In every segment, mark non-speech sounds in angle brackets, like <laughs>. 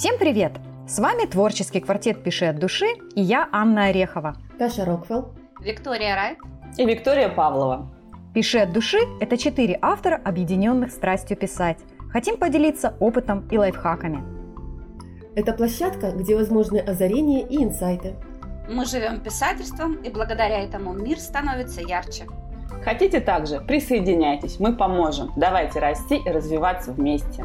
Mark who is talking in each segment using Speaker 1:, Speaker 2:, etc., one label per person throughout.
Speaker 1: Всем привет! С вами творческий квартет «Пиши от души» и я, Анна Орехова.
Speaker 2: Таша Роквелл.
Speaker 3: Виктория Райт.
Speaker 4: И Виктория Павлова.
Speaker 1: «Пиши от души» – это четыре автора, объединенных страстью писать. Хотим поделиться опытом и лайфхаками.
Speaker 2: Это площадка, где возможны озарения и инсайты.
Speaker 3: Мы живем писательством, и благодаря этому мир становится ярче.
Speaker 4: Хотите также? Присоединяйтесь, мы поможем. Давайте расти и развиваться вместе.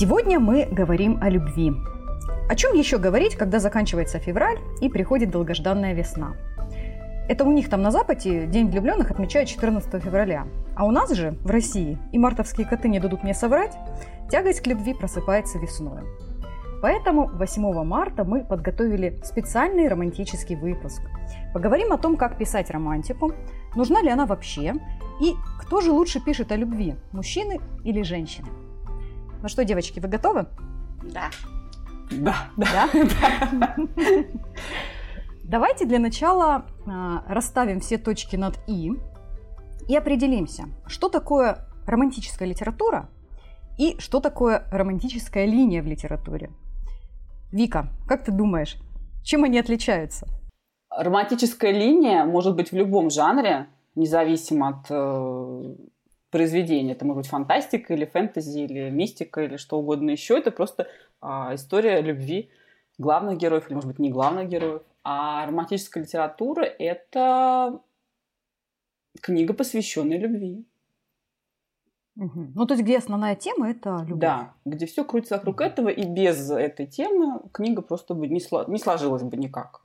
Speaker 1: Сегодня мы говорим о любви. О чем еще говорить, когда заканчивается февраль и приходит долгожданная весна? Это у них там на Западе День влюбленных отмечают 14 февраля. А у нас же, в России, и мартовские коты не дадут мне соврать, тягость к любви просыпается весной. Поэтому 8 марта мы подготовили специальный романтический выпуск. Поговорим о том, как писать романтику, нужна ли она вообще, и кто же лучше пишет о любви, мужчины или женщины. Ну что, девочки, вы готовы?
Speaker 3: Да.
Speaker 4: Да. <laughs>
Speaker 1: Да? Давайте для начала а, расставим все точки над «и» и определимся, что такое романтическая литература и что такое романтическая линия в литературе. Вика, как ты думаешь, чем они отличаются?
Speaker 4: Романтическая линия может быть в любом жанре, независимо от произведения. Это может быть фантастика или фэнтези, или мистика, или что угодно еще. Это просто э, история любви главных героев, или, может быть, не главных героев. А романтическая литература – это книга, посвященная любви.
Speaker 1: Угу. Ну, то есть, где основная тема – это любовь.
Speaker 4: Да, где все крутится вокруг этого, и без этой темы книга просто бы не, сло... не сложилась бы никак.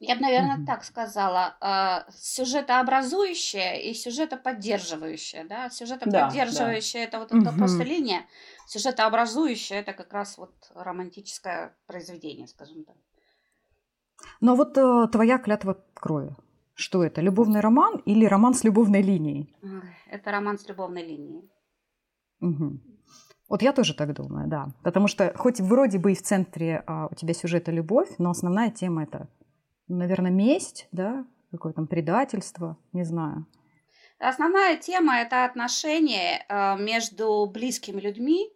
Speaker 3: Я бы, наверное, угу. так сказала. Э, сюжетообразующая и сюжетоподдерживающая. Да? Сюжетоподдерживающая да, да. – это вот угу. просто линия. Сюжетообразующая – это как раз вот романтическое произведение, скажем так.
Speaker 1: Но вот э, твоя клятва крови. Что это? Любовный роман или роман с любовной линией?
Speaker 3: Это роман с любовной линией.
Speaker 1: Угу. Вот я тоже так думаю, да. Потому что хоть вроде бы и в центре а, у тебя сюжета любовь, но основная тема это, наверное, месть, да, какое там предательство, не знаю.
Speaker 3: Основная тема это отношения э, между близкими людьми,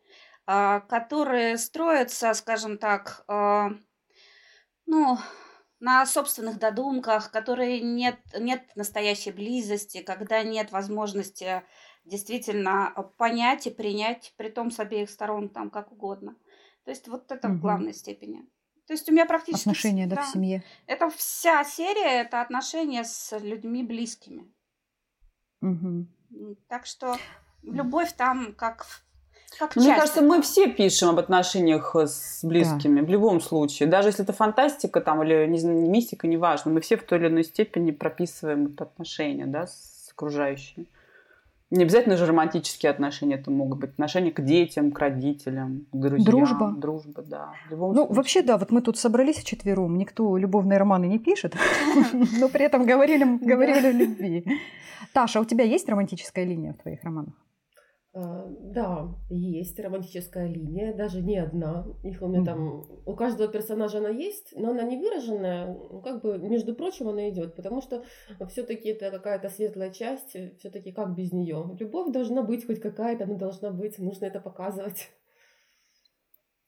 Speaker 3: э, которые строятся, скажем так, э, ну, на собственных додумках, которые нет, нет настоящей близости, когда нет возможности действительно понять и принять, при том с обеих сторон, там как угодно. То есть вот это угу. в главной степени. То есть у меня практически...
Speaker 1: Отношения, да, да, в семье.
Speaker 3: Это вся серия, это отношения с людьми близкими.
Speaker 1: Угу.
Speaker 3: Так что любовь там как как
Speaker 4: Мне кажется, мы все пишем об отношениях с близкими да. в любом случае. Даже если это фантастика там, или не знаю, мистика, неважно. Мы все в той или иной степени прописываем это отношения да, с окружающими. Не обязательно же романтические отношения, это могут быть отношения к детям, к родителям, к друзьям.
Speaker 1: Дружба.
Speaker 4: Дружба, да.
Speaker 1: Ну, случае. вообще, да, вот мы тут собрались вчетвером, никто любовные романы не пишет, <laughs> но при этом говорили о любви. Таша, у тебя есть романтическая линия в твоих романах?
Speaker 2: А, да, есть романтическая линия, даже не одна. Их у меня mm. там, у каждого персонажа она есть, но она не выраженная, ну, как бы, между прочим, она идет, потому что все-таки это какая-то светлая часть, все-таки как без нее. Любовь должна быть хоть какая-то, она должна быть, нужно это показывать.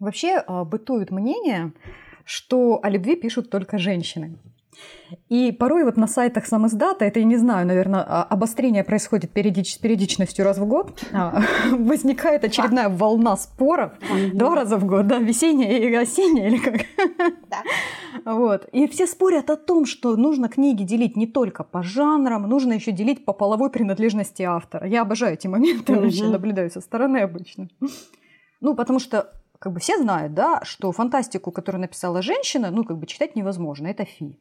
Speaker 1: Вообще а, бытует мнение, что о любви пишут только женщины. И порой вот на сайтах сам издата, это, я не знаю, наверное, а, обострение происходит периодич, с периодичностью раз в год, а, <laughs> возникает очередная волна споров два раза в год, да, весенняя и осенняя, или как? <laughs> Вот. И все спорят о том, что нужно книги делить не только по жанрам, нужно еще делить по половой принадлежности автора. Я обожаю эти моменты, вообще наблюдаю со стороны обычно. Ну, потому что как бы все знают, да, что фантастику, которую написала женщина, ну, как бы читать невозможно, это фи.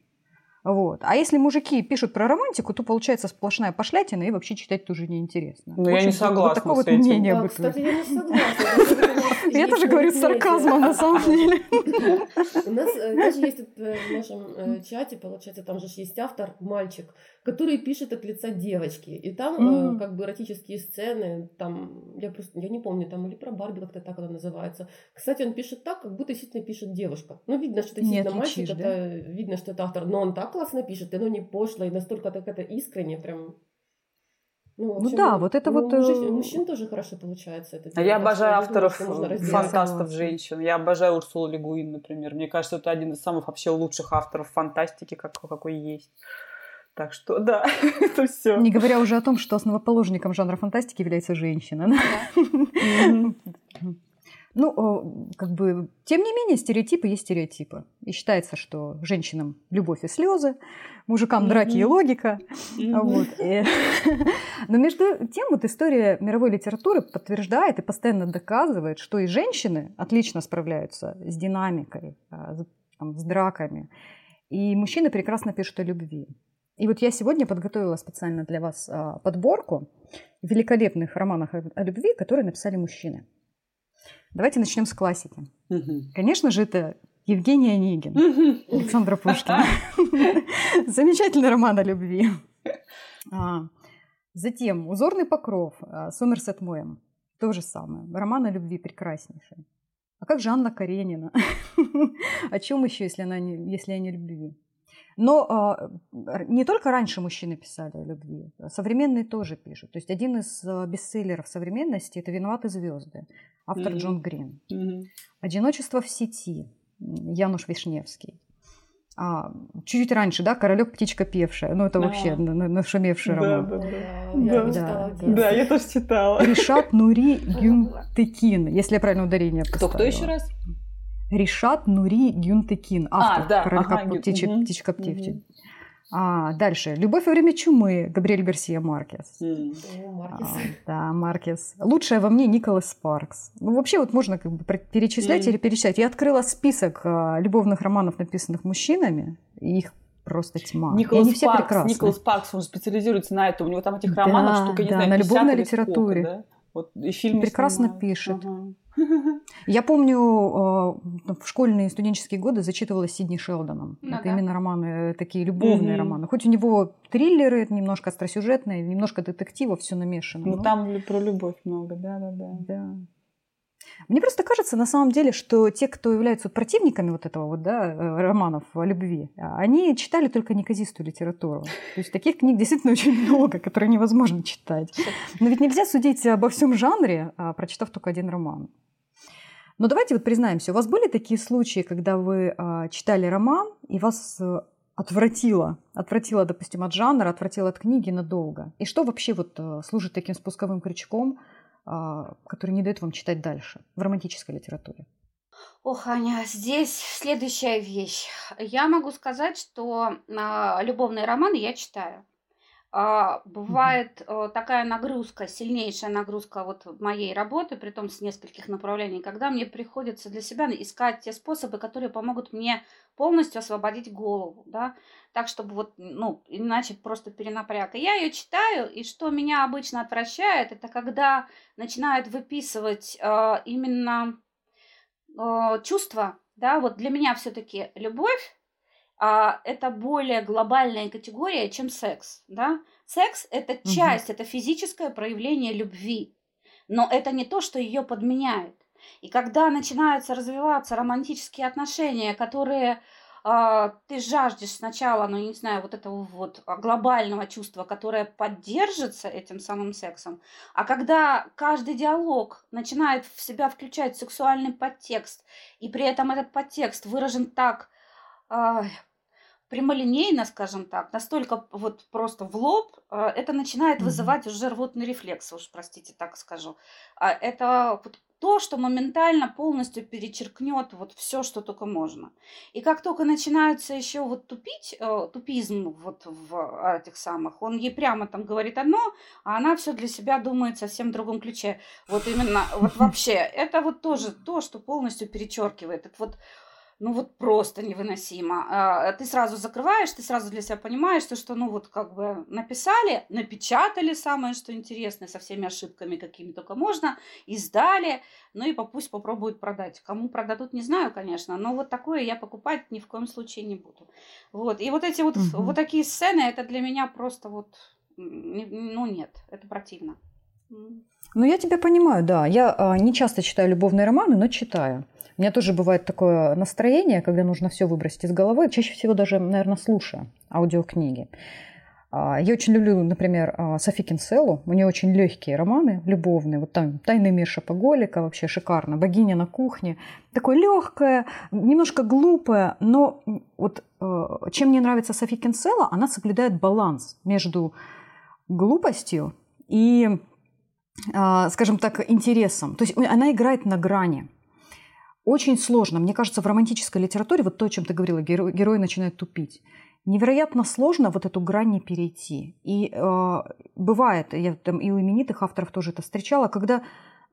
Speaker 1: Вот. А если мужики пишут про романтику, то получается сплошная пошлятина, и вообще читать тоже неинтересно.
Speaker 4: Ну, я не согласна вот такое вот мнение
Speaker 2: да, кстати, я не согласна. <laughs>
Speaker 1: Я тоже говорю с сарказмом, на самом деле. <laughs>
Speaker 2: У нас э, даже есть в нашем э, чате, получается, там же есть автор, мальчик, который пишет от лица девочки. И там э, как бы эротические сцены, там, я просто, я не помню, там или про Барби как-то так она называется. Кстати, он пишет так, как будто действительно пишет девушка. Ну, видно, что это действительно не мальчик, да? это, видно, что это автор, но он так классно пишет, и оно не пошло, и настолько так это искренне, прям
Speaker 1: ну, общем, ну да, вот это ну, вот...
Speaker 2: Мужчин, э, мужчин тоже хорошо получается. Это
Speaker 4: а я обожаю авторов, думаю, фантастов женщин. Я обожаю Урсулу Легуин, например. Мне кажется, это один из самых вообще лучших авторов фантастики, как, какой есть. Так что, да, <laughs> это все.
Speaker 1: Не говоря уже о том, что основоположником жанра фантастики является женщина. Ну, как бы, тем не менее, стереотипы есть стереотипы. И считается, что женщинам любовь и слезы, мужикам драки и логика. Вот. <laughs> Но между тем, вот история мировой литературы подтверждает и постоянно доказывает, что и женщины отлично справляются с динамикой, а, с драками. И мужчины прекрасно пишут о любви. И вот я сегодня подготовила специально для вас а, подборку великолепных романов о любви, которые написали мужчины. Давайте начнем с классики. Угу. Конечно же, это Евгений Онегин, угу. Александра Пушкина. <laughs> Замечательный роман о любви. А, затем «Узорный покров» Сомерсет Моэм. То же самое. Роман о любви прекраснейший. А как же Анна Каренина? <laughs> О чем еще, если, она не, если о не любви? Но э, не только раньше мужчины писали о любви, современные тоже пишут. То есть один из э, бестселлеров современности это «Виноваты звезды», автор mm-hmm. Джон Грин. Mm-hmm. «Одиночество в сети», Януш Вишневский. А, чуть-чуть раньше, да, Королек птичка певшая. Ну, это да. вообще нашумевший да, роман.
Speaker 4: Да, да, да. Да, да, да. да, я тоже читала.
Speaker 1: Ришат Нури Гюнтекин, если я правильно ударение
Speaker 4: поставила. Кто, кто еще раз?
Speaker 1: Ришат Нури Гюнтекин, а, автор а, да, «Королевка ага, птичек, угу. птичка птичек». Угу. А, дальше. «Любовь во время чумы» Габриэль Гарсия Маркес. Mm.
Speaker 2: Маркес. А,
Speaker 1: да, Маркес. «Лучшая во мне» Николас Спаркс. Ну, вообще вот можно как бы перечислять mm. или перечислять. Я открыла список а, любовных романов, написанных мужчинами, и их просто тьма.
Speaker 4: Николас все Спаркс, прекрасны. Николас Спаркс, он специализируется на этом. У него там этих романов да, штука, не да, знаю,
Speaker 1: на любовной литературе.
Speaker 4: Сколько, да? Вот, и фильмы
Speaker 1: прекрасно снимают. пишет. Ага. Я помню, э, в школьные и студенческие годы зачитывала Сидни Шелдоном. Ну, это да. именно романы, э, такие любовные mm-hmm. романы. Хоть у него триллеры, немножко остросюжетные, немножко детектива, все намешано.
Speaker 4: Ну, но... там про любовь много, да-да-да.
Speaker 1: Да. Мне просто кажется, на самом деле, что те, кто являются противниками вот этого вот, да, э, романов о любви, они читали только неказистую литературу. То есть таких книг действительно очень много, которые невозможно читать. Но ведь нельзя судить обо всем жанре, а, прочитав только один роман. Но давайте вот признаемся, у вас были такие случаи, когда вы а, читали роман, и вас э, отвратило, отвратило, допустим, от жанра, отвратило от книги надолго. И что вообще вот э, служит таким спусковым крючком, а, который не дает вам читать дальше в романтической литературе?
Speaker 3: Ох, Аня, здесь следующая вещь. Я могу сказать, что э, любовные романы я читаю. А, бывает э, такая нагрузка, сильнейшая нагрузка вот моей работы, при том с нескольких направлений, когда мне приходится для себя искать те способы, которые помогут мне полностью освободить голову, да, так, чтобы вот, ну, иначе просто перенапряг. И я ее читаю, и что меня обычно отвращает, это когда начинают выписывать э, именно э, чувства, да, вот для меня все-таки любовь а, это более глобальная категория, чем секс. Да? Секс это часть, угу. это физическое проявление любви, но это не то, что ее подменяет. И когда начинаются развиваться романтические отношения, которые э, ты жаждешь сначала, ну не знаю, вот этого вот глобального чувства, которое поддержится этим самым сексом, а когда каждый диалог начинает в себя включать сексуальный подтекст, и при этом этот подтекст выражен так прямолинейно, скажем так, настолько вот просто в лоб, э, это начинает вызывать уже рвотный рефлекс, уж простите, так скажу. А это то, что моментально полностью перечеркнет вот все, что только можно. И как только начинается еще вот тупить, э, тупизм вот в этих самых, он ей прямо там говорит одно, а она все для себя думает совсем в другом ключе. Вот именно, вот <laughs> вообще, это вот тоже то, что полностью перечеркивает. Это вот ну вот просто невыносимо. А, ты сразу закрываешь, ты сразу для себя понимаешь, что, ну вот как бы написали, напечатали самое, что интересное, со всеми ошибками, какими только можно, издали, ну и пусть попробуют продать. Кому продадут, не знаю, конечно, но вот такое я покупать ни в коем случае не буду. Вот, и вот эти вот, угу. вот такие сцены, это для меня просто вот, ну нет, это противно.
Speaker 1: Ну, я тебя понимаю, да. Я а, не часто читаю любовные романы, но читаю. У меня тоже бывает такое настроение, когда нужно все выбросить из головы. Чаще всего даже, наверное, слушаю аудиокниги. А, я очень люблю, например, а, Софи Кинселу. У нее очень легкие романы, любовные. Вот там «Тайный мир шопоголика» вообще шикарно. «Богиня на кухне». Такое легкое, немножко глупое, но вот а, чем мне нравится Софи Кинсела, она соблюдает баланс между глупостью и, скажем так, интересом. То есть она играет на грани очень сложно. Мне кажется, в романтической литературе, вот то, о чем ты говорила, герои, герои начинают тупить. Невероятно сложно вот эту грань не перейти. И э, бывает, я там и у именитых авторов тоже это встречала, когда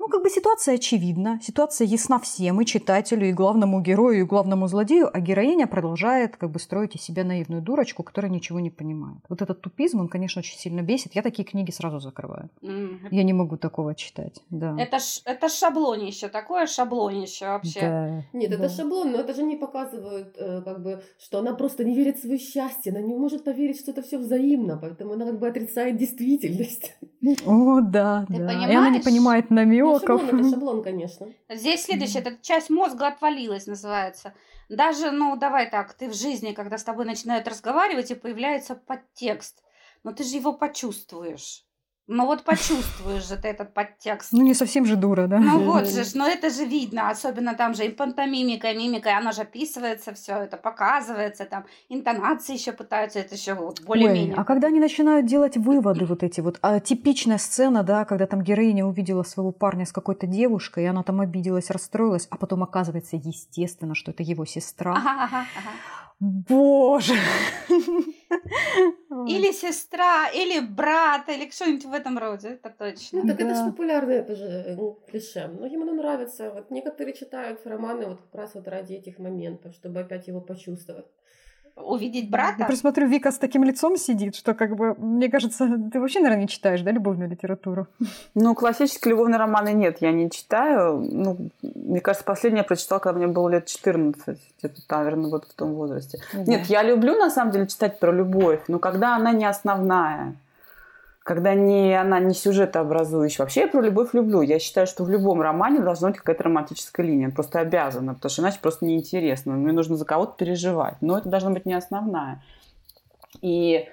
Speaker 1: ну, как бы ситуация очевидна, ситуация ясна всем, и читателю, и главному герою, и главному злодею, а героиня продолжает как бы строить из себя наивную дурочку, которая ничего не понимает. Вот этот тупизм, он, конечно, очень сильно бесит. Я такие книги сразу закрываю. Mm. Я не могу такого читать, да.
Speaker 3: Это, ш, это шаблонище, такое шаблонище вообще.
Speaker 2: Да. Нет, да. это шаблон, но это же не показывает, э, как бы, что она просто не верит в свое счастье, она не может поверить, что это все взаимно, поэтому она как бы отрицает действительность.
Speaker 1: О, да, Ты да. Понимаешь? И она не понимает намек
Speaker 2: намеков. Ну, шаблон, это шаблон, конечно.
Speaker 3: Здесь следующее, эта часть мозга отвалилась, называется. Даже, ну, давай так, ты в жизни, когда с тобой начинают разговаривать, и появляется подтекст, но ты же его почувствуешь. Ну вот почувствуешь же ты этот подтекст.
Speaker 1: Ну не совсем же дура, да?
Speaker 3: Ну вот же, но это же видно, особенно там же и пантомимика, мимика, она же описывается, все это показывается, там интонации еще пытаются, это еще вот более-менее.
Speaker 1: А когда они начинают делать выводы вот эти вот, а, типичная сцена, да, когда там героиня увидела своего парня с какой-то девушкой, и она там обиделась, расстроилась, а потом оказывается естественно, что это его сестра. Ага, ага, ага. Боже!
Speaker 3: Или сестра, или брат, или что-нибудь в этом роде, это точно.
Speaker 2: Ну, так да. это же популярное это же ну, клише. Многим оно нравится. Вот некоторые читают романы вот как раз вот ради этих моментов, чтобы опять его почувствовать
Speaker 3: увидеть брата.
Speaker 1: Я просто смотрю, Вика с таким лицом сидит, что как бы, мне кажется, ты вообще, наверное, не читаешь, да, любовную литературу?
Speaker 4: Ну, классические любовные романы нет, я не читаю. Ну, мне кажется, последнее я прочитала, когда мне было лет 14, где-то, наверное, вот в том возрасте. Угу. Нет, я люблю, на самом деле, читать про любовь, но когда она не основная когда не, она не сюжетообразующая. Вообще я про любовь люблю. Я считаю, что в любом романе должна быть какая-то романтическая линия. Просто обязана, потому что иначе просто неинтересно. Мне нужно за кого-то переживать. Но это должна быть не основная. И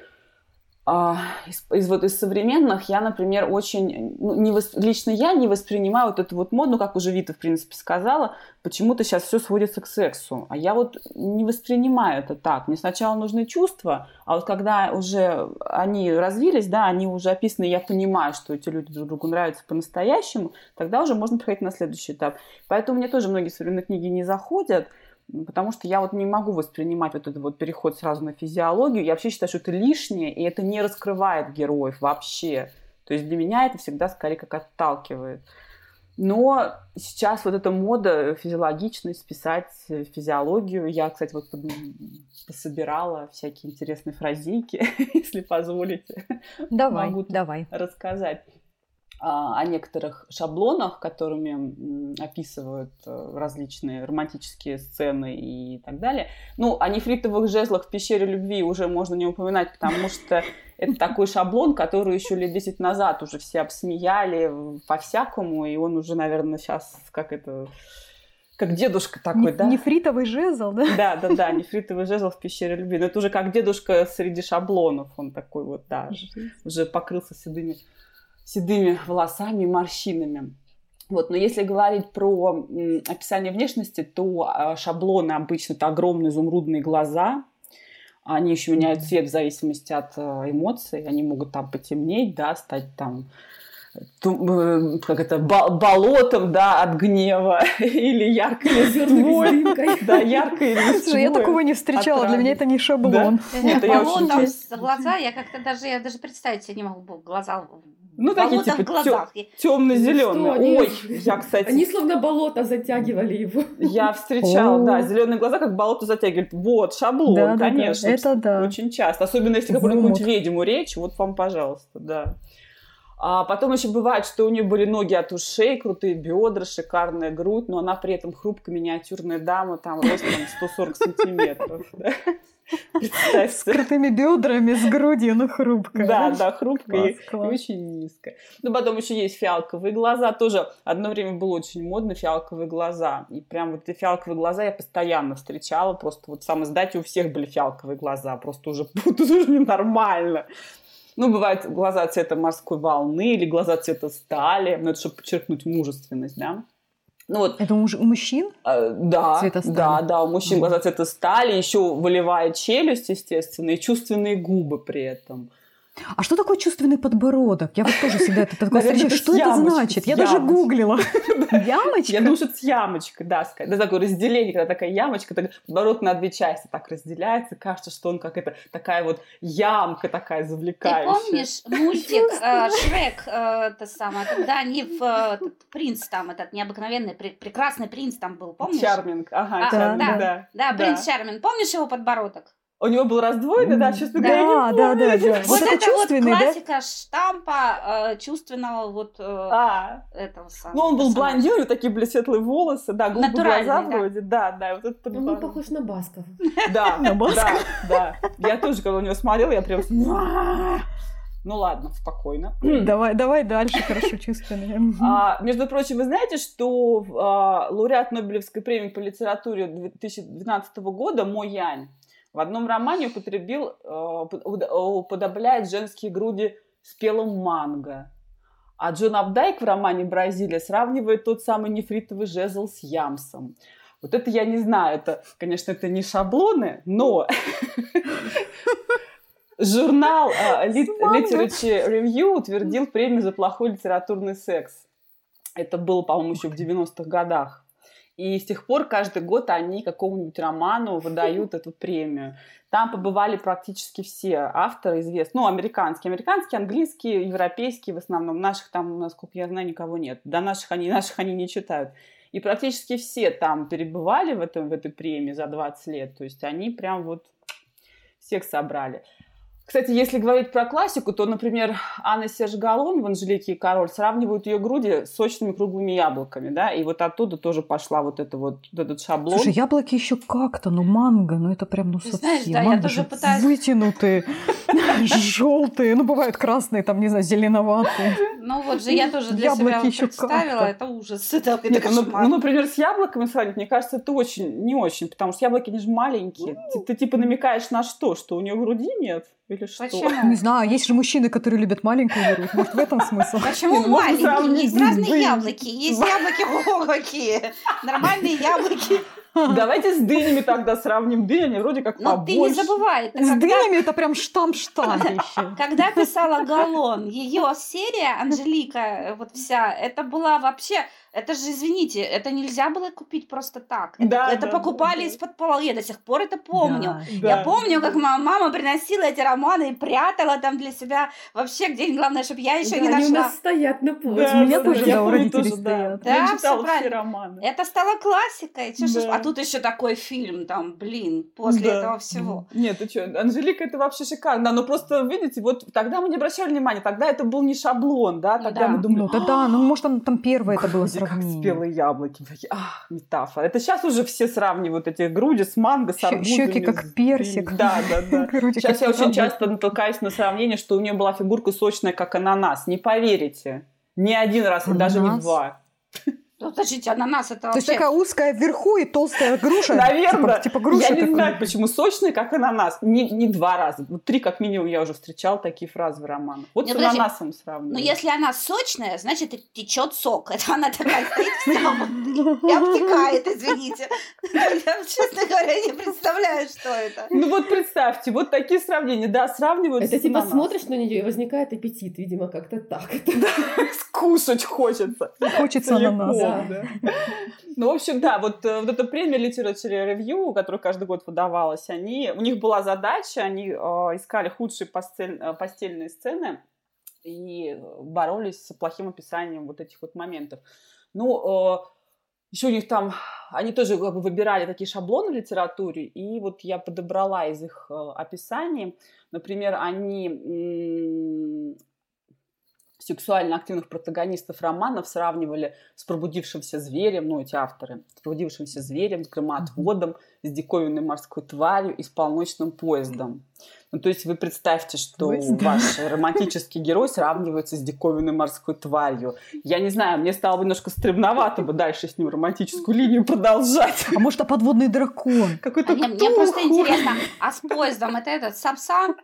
Speaker 4: из, из, вот, из современных я, например, очень... Ну, не восп... Лично я не воспринимаю вот эту вот моду, как уже Вита, в принципе, сказала, почему-то сейчас все сводится к сексу. А я вот не воспринимаю это так. Мне сначала нужны чувства, а вот когда уже они развились, да, они уже описаны, я понимаю, что эти люди друг другу нравятся по-настоящему, тогда уже можно переходить на следующий этап. Поэтому мне тоже многие современные книги не заходят, Потому что я вот не могу воспринимать вот этот вот переход сразу на физиологию. Я вообще считаю, что это лишнее, и это не раскрывает героев вообще. То есть для меня это всегда скорее как отталкивает. Но сейчас вот эта мода физиологичность, писать физиологию. Я, кстати, вот пособирала всякие интересные фразейки, <laughs> если позволите.
Speaker 1: Давай, Могу давай.
Speaker 4: рассказать. А, о некоторых шаблонах, которыми описывают э, различные романтические сцены и так далее. Ну, о нефритовых жезлах в пещере любви уже можно не упоминать, потому что это такой шаблон, который еще лет 10 назад уже все обсмеяли по-всякому, и он уже, наверное, сейчас как это как дедушка такой,
Speaker 1: Неф-
Speaker 4: да?
Speaker 1: Нефритовый жезл, да?
Speaker 4: Да, да, да, нефритовый жезл в пещере любви. Но это уже как дедушка среди шаблонов. Он такой вот, да, уже покрылся седыми седыми волосами и морщинами. Вот, но если говорить про описание внешности, то а, шаблоны обычно это огромные изумрудные глаза, они еще меняют цвет в зависимости от а, эмоций, они могут там потемнеть, да, стать там э, как это, болотом, да, от гнева, <laughs> или яркой листвой. <laughs> Да, яркой листвой.
Speaker 1: Я такого не встречала, для меня это не шаблон. <laughs>
Speaker 3: Нет, болотом глаза, я как-то даже, я даже представить себе не могу, глаза
Speaker 4: Ну, такие, типа, темно-зеленые.
Speaker 2: Ну
Speaker 4: Ой, я, кстати,
Speaker 2: Они словно болото затягивали его.
Speaker 4: я встречала, да, зеленые глаза, как болото затягивают. Вот, шаблон,
Speaker 1: Да, да, да,
Speaker 4: конечно.
Speaker 1: это да.
Speaker 4: Очень часто. Особенно, если какую-нибудь ведьму речь, вот вам, пожалуйста, да. А потом еще бывает, что у нее были ноги от ушей, крутые бедра, шикарная грудь, но она при этом хрупкая, миниатюрная дама, там ростом 140 сантиметров.
Speaker 1: С крутыми бедрами, с грудью, ну хрупкая.
Speaker 4: Да, да, хрупкая и- очень низкая. Ну, потом еще есть фиалковые глаза. Тоже одно время было очень модно фиалковые глаза. И прям вот эти фиалковые глаза я постоянно встречала. Просто вот в сам издате у всех были фиалковые глаза. Просто уже, <laughs> уже ненормально. Ну, бывают глаза цвета морской волны или глаза цвета стали. Ну, это чтобы подчеркнуть мужественность, да. Ну, вот
Speaker 1: Это у муж- у мужчин?
Speaker 4: Э, Да,
Speaker 1: Цвета стали.
Speaker 4: да, да, у мужчин глаза цвета стали, еще волевая челюсть, естественно, и чувственные губы при этом.
Speaker 1: А что такое чувственный подбородок? Я вот тоже всегда это такое
Speaker 4: Наверное,
Speaker 1: встречаю.
Speaker 4: это
Speaker 1: Что это значит? Я даже гуглила. <laughs> Ямочка?
Speaker 4: Я думаю, что это с ямочкой, да, сказать. Да, такое разделение, когда такая ямочка, так, подбородок на две части так разделяется, кажется, что он как это, такая вот ямка такая
Speaker 3: Ты
Speaker 4: завлекающая.
Speaker 3: помнишь <laughs> мультик э, Шрек, э, это самое, когда они в э, принц там, этот необыкновенный, пре- прекрасный принц там был, помнишь?
Speaker 4: Чарминг, ага,
Speaker 3: А,
Speaker 4: Чарминг,
Speaker 1: да.
Speaker 4: да.
Speaker 3: Принц Чармин. Помнишь его подбородок?
Speaker 4: У него был раздвоенный, да, честно
Speaker 3: Да,
Speaker 4: говоря, я не
Speaker 1: да, да, да. <laughs> Вот это
Speaker 3: вот
Speaker 1: чувственный, да?
Speaker 3: классика штампа э, чувственного вот э,
Speaker 4: А,
Speaker 3: этого самого.
Speaker 4: ну он был блондин, у него такие были светлые волосы, да, голубые глаза
Speaker 3: да.
Speaker 4: вроде, да, да, вот это
Speaker 2: Он был похож на Баскова. <laughs>
Speaker 4: Да,
Speaker 1: На Баскова.
Speaker 4: да, да. Я тоже, когда у него смотрела, я прям... Ну ладно, спокойно.
Speaker 1: Давай, давай дальше, хорошо, чувственные. <laughs>
Speaker 4: А, между прочим, вы знаете, что а, лауреат Нобелевской премии по литературе 2012 года Мо Янь в одном романе употребил, уп- уда- уподобляет женские груди спелым манго. А Джон Абдайк в романе «Бразилия» сравнивает тот самый нефритовый жезл с ямсом. Вот это я не знаю, это, конечно, это не шаблоны, но <laughs> журнал. Literature Review утвердил премию за плохой литературный секс. Это было, по-моему, еще в 90-х годах. И с тех пор каждый год они какому-нибудь роману выдают эту премию. Там побывали практически все авторы известные, ну, американские, американские, английские, европейские в основном. Наших там, насколько я знаю, никого нет. До наших они, наших они не читают. И практически все там перебывали в, этом, в этой премии за 20 лет. То есть они прям вот всех собрали. Кстати, если говорить про классику, то, например, Анна Серж Галлон в «Анжелике и король» сравнивают ее груди с сочными круглыми яблоками, да, и вот оттуда тоже пошла вот, это вот, вот этот шаблон.
Speaker 1: Слушай, яблоки еще как-то, но манго, ну это прям ну совсем.
Speaker 3: знаешь, да, я
Speaker 1: манго
Speaker 3: тоже
Speaker 1: же
Speaker 3: пытаюсь-
Speaker 1: вытянутые, <laughs> желтые, ну бывают красные, там, не знаю, зеленоватые.
Speaker 3: Ну вот же я тоже для
Speaker 1: Яблоки
Speaker 3: себя представила,
Speaker 1: как-то.
Speaker 3: это ужас. Это, <laughs> это
Speaker 4: Нет, ну, ну, например, с яблоками сравнить, мне кажется, это очень, не очень, потому что яблоки, они же маленькие. Ты, ты типа намекаешь на что? Что у нее груди нет? Или что?
Speaker 1: Не
Speaker 3: Почему?
Speaker 1: знаю, есть же мужчины, которые любят маленькую грудь, может в этом смысл?
Speaker 3: Почему
Speaker 4: Не, ну,
Speaker 3: маленькие? Есть разные яблоки. Есть яблоки какие. Нормальные яблоки.
Speaker 4: Давайте с дынями тогда сравним. Дыни, они вроде как
Speaker 3: Но ты не
Speaker 4: побольше.
Speaker 3: забывай,
Speaker 1: С
Speaker 3: когда,
Speaker 1: дынями это прям штамп-штампище.
Speaker 3: когда писала Галлон, ее серия Анжелика, вот вся, это была вообще, это же, извините, это нельзя было купить просто так. Это,
Speaker 4: Да,
Speaker 3: это
Speaker 4: да,
Speaker 3: покупали
Speaker 4: да.
Speaker 3: из-под пола. Я до сих пор это помню.
Speaker 1: Да.
Speaker 3: Я
Speaker 4: Да.
Speaker 3: помню, как моя мама приносила эти романы и прятала там для себя вообще где главное, чтобы я еще
Speaker 2: Да,
Speaker 3: не
Speaker 2: они у
Speaker 3: нашла.
Speaker 2: нас стоят на полке.
Speaker 1: У меня тоже,
Speaker 4: я
Speaker 1: да, у родителей
Speaker 4: тоже, да.
Speaker 1: стоят.
Speaker 3: Да,
Speaker 4: Я читала все
Speaker 3: правильно.
Speaker 4: романы.
Speaker 3: Это стало классикой. Чё ж-
Speaker 4: Да.
Speaker 3: А тут еще такой фильм, там, блин, после
Speaker 4: Да.
Speaker 3: этого всего.
Speaker 4: Нет, ты что, Анжелика это вообще шикарно. Да, но просто, видите, вот тогда мы не обращали внимания, тогда это был не шаблон, да,
Speaker 3: Ну
Speaker 4: тогда
Speaker 3: да.
Speaker 4: мы думали,
Speaker 1: Ну тогда, ну может там, там первое это было
Speaker 4: Груди, как
Speaker 1: сравнение.
Speaker 4: спелые яблоки. Ах, метафора. Это сейчас уже все сравнивают эти груди с манго, с арбузами.
Speaker 1: щёки как персик.
Speaker 4: Да, да, да. <laughs>
Speaker 1: Груди
Speaker 4: Сейчас я очень
Speaker 1: яблоки.
Speaker 4: часто натыкаюсь на сравнение, что у нее была фигурка сочная, как ананас. Не поверите. Не один раз, и даже не
Speaker 1: Ананас?
Speaker 4: два. <laughs>
Speaker 3: Ну, подождите, ананас это
Speaker 1: То есть
Speaker 3: вообще...
Speaker 1: такая узкая вверху и толстая груша.
Speaker 4: Наверное.
Speaker 1: Типа, типа груша
Speaker 4: я не
Speaker 1: такой.
Speaker 4: знаю, почему сочная, как ананас. Не, не два раза. Вот три, как минимум, я уже встречала такие фразы в романах. Вот
Speaker 3: Не,
Speaker 4: с
Speaker 3: подожди.
Speaker 4: ананасом сравниваю.
Speaker 3: Но Ну, если она сочная, значит, течет сок. Это она такая <laughs> стоит и обтекает, извините. Я, честно говоря, не представляю, что это.
Speaker 4: Ну вот представьте, вот такие сравнения, да, сравнивают
Speaker 2: Это типа смотришь на нее и возникает аппетит, видимо, как-то так. <laughs>
Speaker 4: Скушать хочется.
Speaker 1: Хочется
Speaker 4: Целиком,
Speaker 1: ананас.
Speaker 2: Да.
Speaker 4: да. <laughs> Ну, в общем, да, вот, э, вот эта премия Literature Review, которая каждый год выдавалась, они, у них была задача, они э, искали худшие постель- э, постельные сцены и боролись с плохим описанием вот этих вот моментов. Ну, э, еще у них там, они тоже как бы выбирали такие шаблоны в литературе, и вот я подобрала из их э, описаний, например, они сексуально активных протагонистов романов сравнивали с пробудившимся зверем, ну, эти авторы, с пробудившимся зверем, с громоотводом, с диковинной морской тварью и с полночным поездом. Ну, то есть вы представьте, что Поезд, ваш романтический герой сравнивается с диковинной морской тварью. Я не знаю, мне стало бы немножко стремновато бы дальше с ним романтическую линию продолжать.
Speaker 1: А может, а подводный дракон?
Speaker 3: Какой-то а мне, мне просто интересно, а с поездом это этот Сапсан?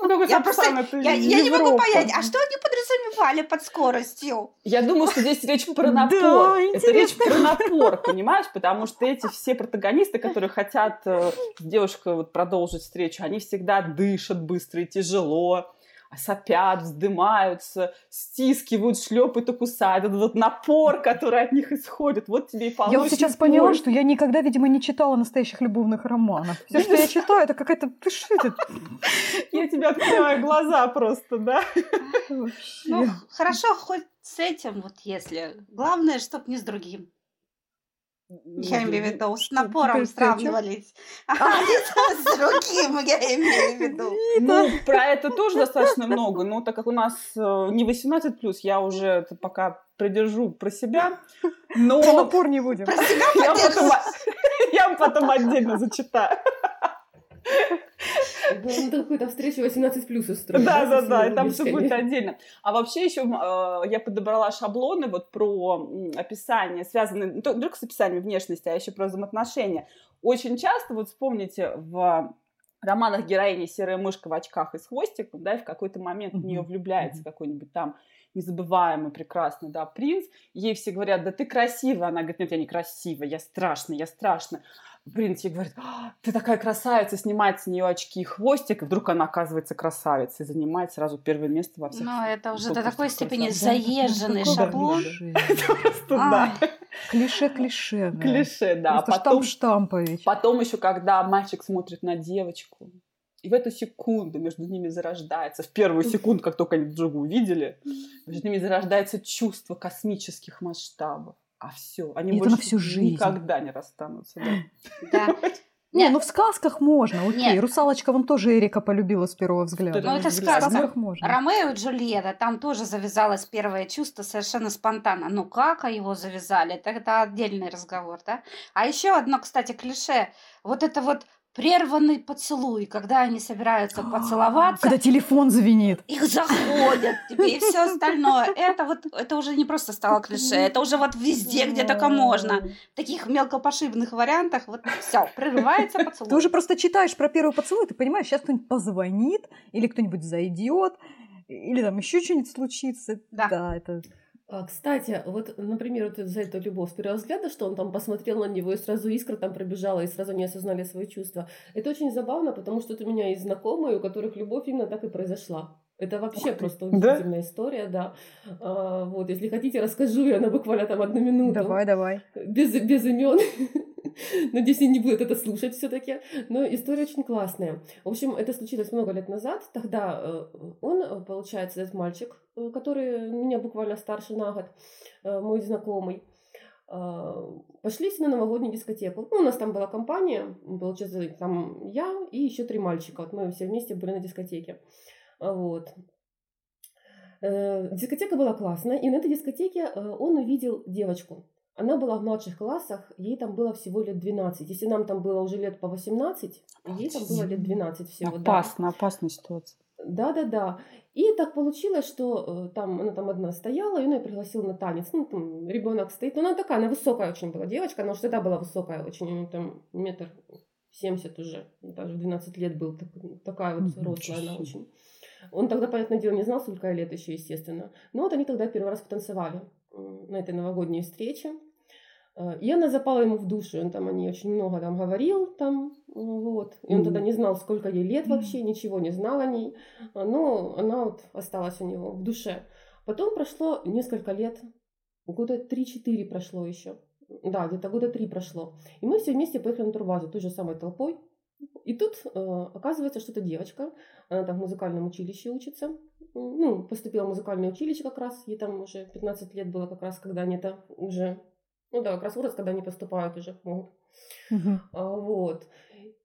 Speaker 3: Ну, я просто я, я не могу понять, а что они подразумевали под скоростью?
Speaker 4: Я думаю, что здесь речь про <laughs> напор. Да, это речь про напор, понимаешь? Потому что эти все протагонисты, которые хотят э, с девушкой вот продолжить встречу, они всегда дышат быстро и тяжело сопят, вздымаются, стискивают, шлепают и кусают. Этот вот напор, который от них исходит. Вот тебе и
Speaker 1: Я вот сейчас пор. поняла, что я никогда, видимо, не читала настоящих любовных романов. Все, что я читаю, это какая-то... <laughs>
Speaker 4: Я тебе открываю глаза просто, да?
Speaker 3: Ну, хорошо, хоть с этим вот если. Главное, чтобы не с другим. Я имею в виду, с напором сравнивались. А с другим, я имею в виду.
Speaker 4: Ну, про это тоже достаточно много, но так как у нас э, не 18+, я уже это пока придержу про себя. Но...
Speaker 1: Про напор не будем. Про
Speaker 4: себя Я потом <laughs> отдельно зачитаю.
Speaker 2: Ну, какую-то встречу 18 плюс устроить.
Speaker 4: Да, да, да, и там все будет отдельно. А вообще еще э, я подобрала шаблоны вот про описание, связанные не только с описанием внешности, а еще про взаимоотношения. Очень часто, вот вспомните, в романах героини серая мышка в очках и с хвостиком, да, и в какой-то момент в нее влюбляется какой-нибудь там незабываемый, прекрасный, да, принц. Ей все говорят, да ты красивая. Она говорит, нет, я не красивая, я страшная, я страшная принц ей говорит, «А, ты такая красавица, снимает с нее очки и хвостик, и вдруг она оказывается красавицей, и занимает сразу первое место во всех.
Speaker 3: Ну, это уже до такой степени заезженный шаблон.
Speaker 1: да. Клише-клише.
Speaker 4: Клише, да.
Speaker 1: Потом штампович.
Speaker 4: Потом еще, когда мальчик смотрит на девочку, и в эту секунду между ними зарождается, в первую секунду, как только они друг друга увидели, между ними зарождается чувство космических масштабов а все, они это больше на всю жизнь. никогда не расстанутся.
Speaker 3: Да. <laughs>
Speaker 1: Не, ну в сказках можно, окей. Нет. Русалочка вон тоже Эрика полюбила с первого взгляда.
Speaker 3: Ну это сказка. можно. Ромео и Джульетта, там тоже завязалось первое чувство совершенно спонтанно. Ну как его завязали, это, это отдельный разговор, да? А еще одно, кстати, клише. Вот это вот прерванный поцелуй, когда они собираются поцеловаться.
Speaker 1: Когда телефон звенит.
Speaker 3: Их заходят тебе и все остальное. Это вот, это уже не просто стало клише, это уже вот везде, где только можно. В таких мелкопошибных вариантах вот все, прерывается <laughs> поцелуй.
Speaker 1: Ты уже просто читаешь про первый поцелуй, ты понимаешь, сейчас кто-нибудь позвонит, или кто-нибудь зайдет, или там еще что-нибудь случится.
Speaker 3: Да.
Speaker 1: да, это
Speaker 2: а, кстати, вот, например, вот за эту любовь с первого взгляда, что он там посмотрел на него, и сразу искра там пробежала, и сразу не осознали свои чувства. Это очень забавно, потому что у меня есть знакомые, у которых любовь именно так и произошла. Это вообще просто удивительная да? история, да. А, вот, если хотите, расскажу, я на буквально там одну минуту.
Speaker 1: Давай, давай.
Speaker 2: Без, без имен. <laughs> Надеюсь, они не будут это слушать все-таки. Но история очень классная. В общем, это случилось много лет назад. Тогда э, он, э, получается, этот мальчик, э, который меня буквально старше на год, мой знакомый, пошли на новогоднюю дискотеку. Ну, у нас там была компания, получается, там я и еще три мальчика. Вот мы все вместе были на дискотеке. Вот. Дискотека была классная, и на этой дискотеке он увидел девочку. Она была в младших классах, ей там было всего лет 12. Если нам там было уже лет по 18, ей там было лет 12 всего.
Speaker 4: Опасно, да. опасная ситуация.
Speaker 2: Да, да, да. И так получилось, что э, там она там одна стояла, и она ее пригласила на танец. Ну, там ребенок стоит. Но она такая, она высокая очень была девочка, она уже тогда была высокая очень, там метр семьдесят уже, даже в 12 лет был, так, такая вот рослая она очень. Он тогда, понятное дело, не знал, сколько лет еще, естественно. Но вот они тогда первый раз потанцевали на этой новогодней встрече. Э, и она запала ему в душу, он там о ней очень много там говорил, там, вот. И он тогда не знал, сколько ей лет вообще, ничего не знал о ней, но она вот осталась у него в душе. Потом прошло несколько лет, года 3-4 прошло еще. Да, где-то года три прошло. И мы все вместе поехали на турбазу той же самой толпой. И тут э, оказывается, что это девочка, она там в музыкальном училище учится, ну, поступила в музыкальное училище как раз, ей там уже 15 лет было как раз, когда они это уже, ну да, как раз возраст, когда они поступают уже могут.
Speaker 1: Мгм.
Speaker 2: А, вот.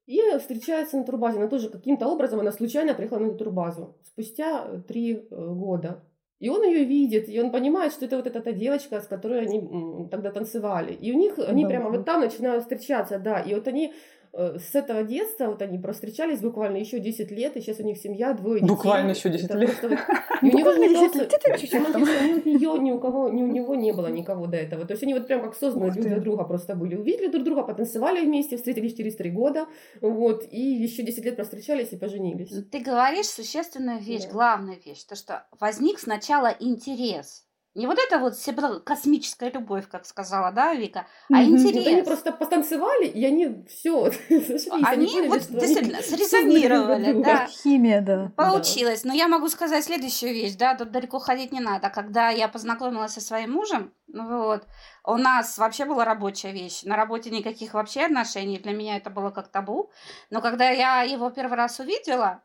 Speaker 2: И встречается на турбазе. Она тоже каким-то образом, она случайно приехала на эту турбазу спустя э, три э, года. И он ее видит, и он понимает, что это вот эта та девочка, с которой они тогда танцевали. И у них, они
Speaker 1: Да.
Speaker 2: прямо вот там начинают встречаться, да. И вот они с этого детства, вот они встречались буквально еще 10 лет, и сейчас у них семья, двое детей.
Speaker 4: Буквально еще 10
Speaker 2: Это
Speaker 4: лет.
Speaker 2: просто вот- <laughs> И у него
Speaker 1: Буквально 10
Speaker 2: возникался-
Speaker 1: лет, это чуть-чуть там.
Speaker 2: Ни у нее, ни у кого, ни у него не было никого до этого. То есть они вот прям как созданы друг для друга просто были. Увидели друг друга, потанцевали вместе, встретились через три года, вот, и еще 10 лет простречались и поженились.
Speaker 3: Ты говоришь существенную вещь, главную вещь, то что возник сначала интерес. Не вот это вот себе космическая любовь, как сказала, да, Вика, а
Speaker 1: Мгм.
Speaker 2: Вот они
Speaker 3: интерес.
Speaker 2: просто потанцевали, и они все <laughs> сошлись.
Speaker 3: Они
Speaker 2: поняли,
Speaker 3: вот
Speaker 2: они
Speaker 3: действительно <laughs>
Speaker 2: созданы
Speaker 3: срезонировали, да.
Speaker 1: Химия, да.
Speaker 3: Получилось. Но я могу сказать следующую вещь, да, тут далеко ходить не надо. Когда я познакомилась со своим мужем, ну вот, у нас вообще была рабочая вещь. На работе никаких вообще отношений, для меня это было как табу. Но когда я его первый раз увидела,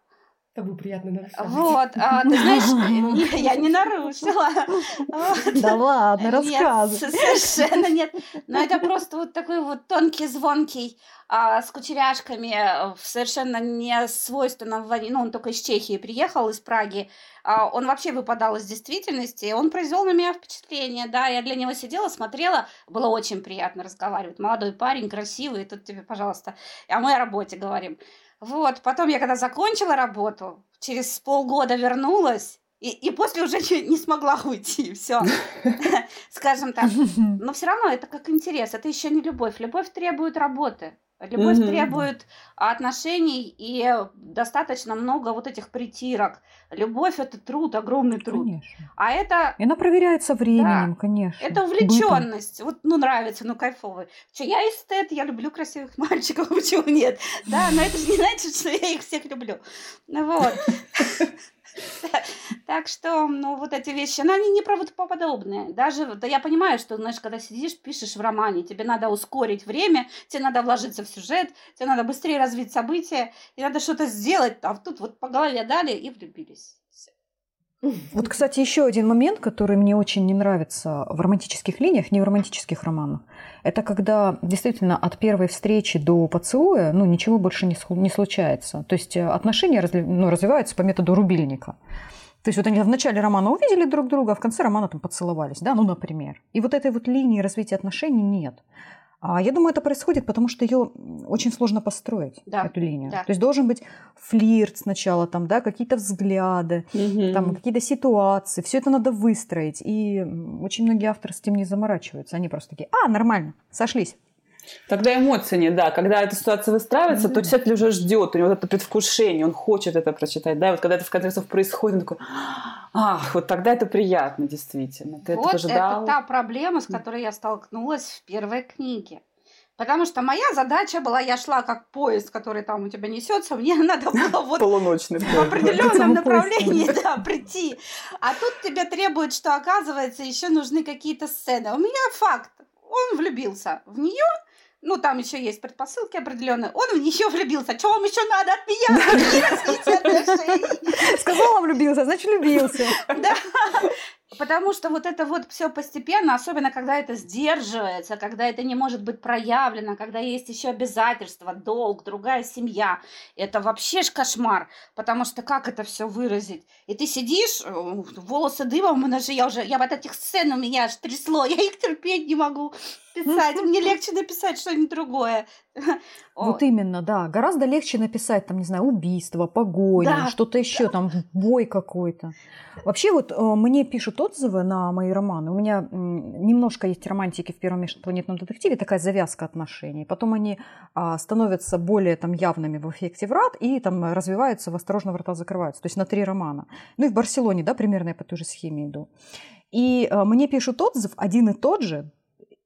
Speaker 2: Табу приятно нарушать.
Speaker 3: вот, а, ты знаешь, <laughs> <laughs> не- я не нарушила.
Speaker 1: Да ладно, рассказывай.
Speaker 3: совершенно нет. Но это просто вот такой вот тонкий, звонкий, а, с кучеряшками, э, в совершенно не свойственном, ну, он только из Чехии приехал, из Праги. А, Он вообще выпадал из действительности, он произвел на меня впечатление, да, я для него сидела, смотрела, было очень приятно разговаривать. Молодой парень, красивый, тут тебе, пожалуйста, о моей работе говорим. Вот, потом я когда закончила работу, через полгода вернулась, и, и после уже не, <laughs> не смогла уйти, все, <laughs> скажем так. <laughs> Но все равно это как интерес, это еще не любовь. Любовь требует работы. Любовь
Speaker 4: Мгм.
Speaker 3: требует отношений и достаточно много вот этих притирок. Любовь это труд, огромный труд.
Speaker 1: Конечно.
Speaker 3: А это
Speaker 1: И она проверяется временем, конечно.
Speaker 3: это
Speaker 1: бытом.
Speaker 3: увлеченность. Вот, ну, нравится, ну, кайфовый. Че, я эстет, я люблю красивых <laughs> мальчиков, почему нет? Да, но это же не значит, что я их всех люблю. Ну, вот. <laughs> Так что, ну, вот эти вещи, но они неправдоподобные. Даже, да я понимаю, что, знаешь, когда сидишь, пишешь в романе, тебе надо ускорить время, тебе надо вложиться в сюжет, тебе надо быстрее развить события, и надо что-то сделать, а тут вот по голове дали и влюбились.
Speaker 1: Вот, кстати, еще один момент, который мне очень не нравится в романтических линиях, не в романтических романах, это когда действительно от первой встречи до поцелуя ну, ничего больше не, не случается. То есть э, отношения разли- ну, развиваются по методу рубильника. То есть вот они в начале романа увидели друг друга, а в конце романа там поцеловались, да, ну, например. И вот этой вот линии развития отношений нет. А я думаю, это происходит, потому что ее очень сложно построить,
Speaker 3: Да,
Speaker 1: эту линию.
Speaker 3: да.
Speaker 1: То есть должен быть флирт сначала, там, да, какие-то взгляды,
Speaker 4: Мгм.
Speaker 1: там какие-то ситуации, все это надо выстроить. И очень многие авторы с этим не заморачиваются. Они просто такие, а, нормально, сошлись.
Speaker 4: Тогда эмоций нет, да. Когда эта ситуация выстраивается,
Speaker 1: Да.
Speaker 4: то читатель уже ждет, у него вот это предвкушение, он хочет это прочитать. Да, и вот когда это в конце концов происходит, он такой, ах, вот тогда это приятно, действительно. Ты
Speaker 3: вот
Speaker 4: ждал.
Speaker 3: это та проблема, с которой я столкнулась в первой книге. Потому что моя задача была, я шла как поезд, который там у тебя несется, мне <laughs> надо было вот
Speaker 4: Полуночный
Speaker 3: в определенном направлении <laughs> да, прийти. А тут тебе требует, что оказывается еще нужны какие-то сцены. У меня факт. Он влюбился в нее, ну там еще есть предпосылки определенные. Он в нее влюбился. Что вам еще надо от меня?
Speaker 1: Сказала, влюбился, значит, влюбился.
Speaker 3: Да. Потому что вот это вот все постепенно, особенно когда это сдерживается, когда это не может быть проявлено, когда есть еще обязательства, долг, другая семья, это вообще ж кошмар. Потому что как это все выразить? И ты сидишь, э, волосы дымом, у же я уже, я вот этих сцен у меня аж трясло, <laughs> я их терпеть не могу писать, мне легче написать что-нибудь другое. <laughs>
Speaker 1: Вот именно, да. Гораздо легче написать, там, не знаю, убийство, погоню,
Speaker 3: Да,
Speaker 1: что-то еще, там, бой какой-то. Вообще вот э, мне пишут отзывы на мои романы. У меня немножко есть романтики в первом межпланетном детективе, такая завязка отношений. Потом они а, становятся более там явными в эффекте врат и там развиваются в «Осторожно, врата закрываются». То есть на три романа. Ну и в Барселоне, да, примерно я по той же схеме иду. И э, мне пишут отзыв один и тот же,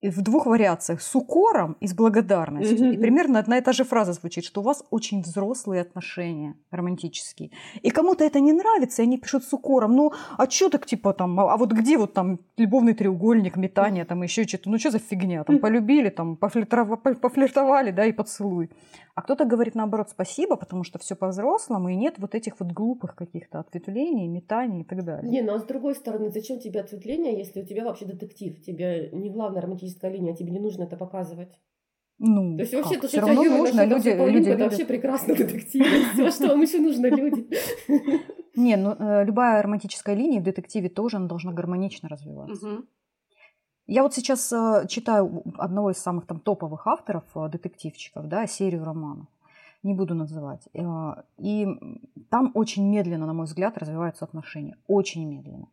Speaker 1: в двух вариациях с укором и с благодарностью.
Speaker 4: Мгм.
Speaker 1: И примерно одна и та же фраза звучит, что у вас очень взрослые отношения романтические. И кому-то это не нравится, и они пишут с укором, ну, а что так, типа, там, а, а вот где вот там любовный треугольник, метание, там, еще что-то, ну, что за фигня, там, полюбили, там, пофлиртова- по- пофлиртовали, да, и поцелуй. А кто-то говорит, наоборот, спасибо, потому что все по-взрослому, и нет вот этих вот глупых каких-то ответвлений, метаний и так далее.
Speaker 2: Не, ну а с другой стороны, зачем тебе ответвление, если у тебя вообще детектив? Тебе не главная романтическая линия, тебе не нужно это показывать.
Speaker 1: Ну,
Speaker 2: То есть вообще,
Speaker 1: как,
Speaker 2: то,
Speaker 1: все
Speaker 2: что тебя
Speaker 1: равно нужно, люди, люди
Speaker 2: это вообще прекрасно детектив. А что вам еще нужно, люди?
Speaker 1: Не, ну э, любая романтическая линия в детективе тоже она должна гармонично развиваться. Я вот сейчас э, читаю одного из самых там топовых авторов э, детективчиков, да, серию романов. Не буду называть. И там очень медленно, на мой взгляд, развиваются отношения. Очень медленно.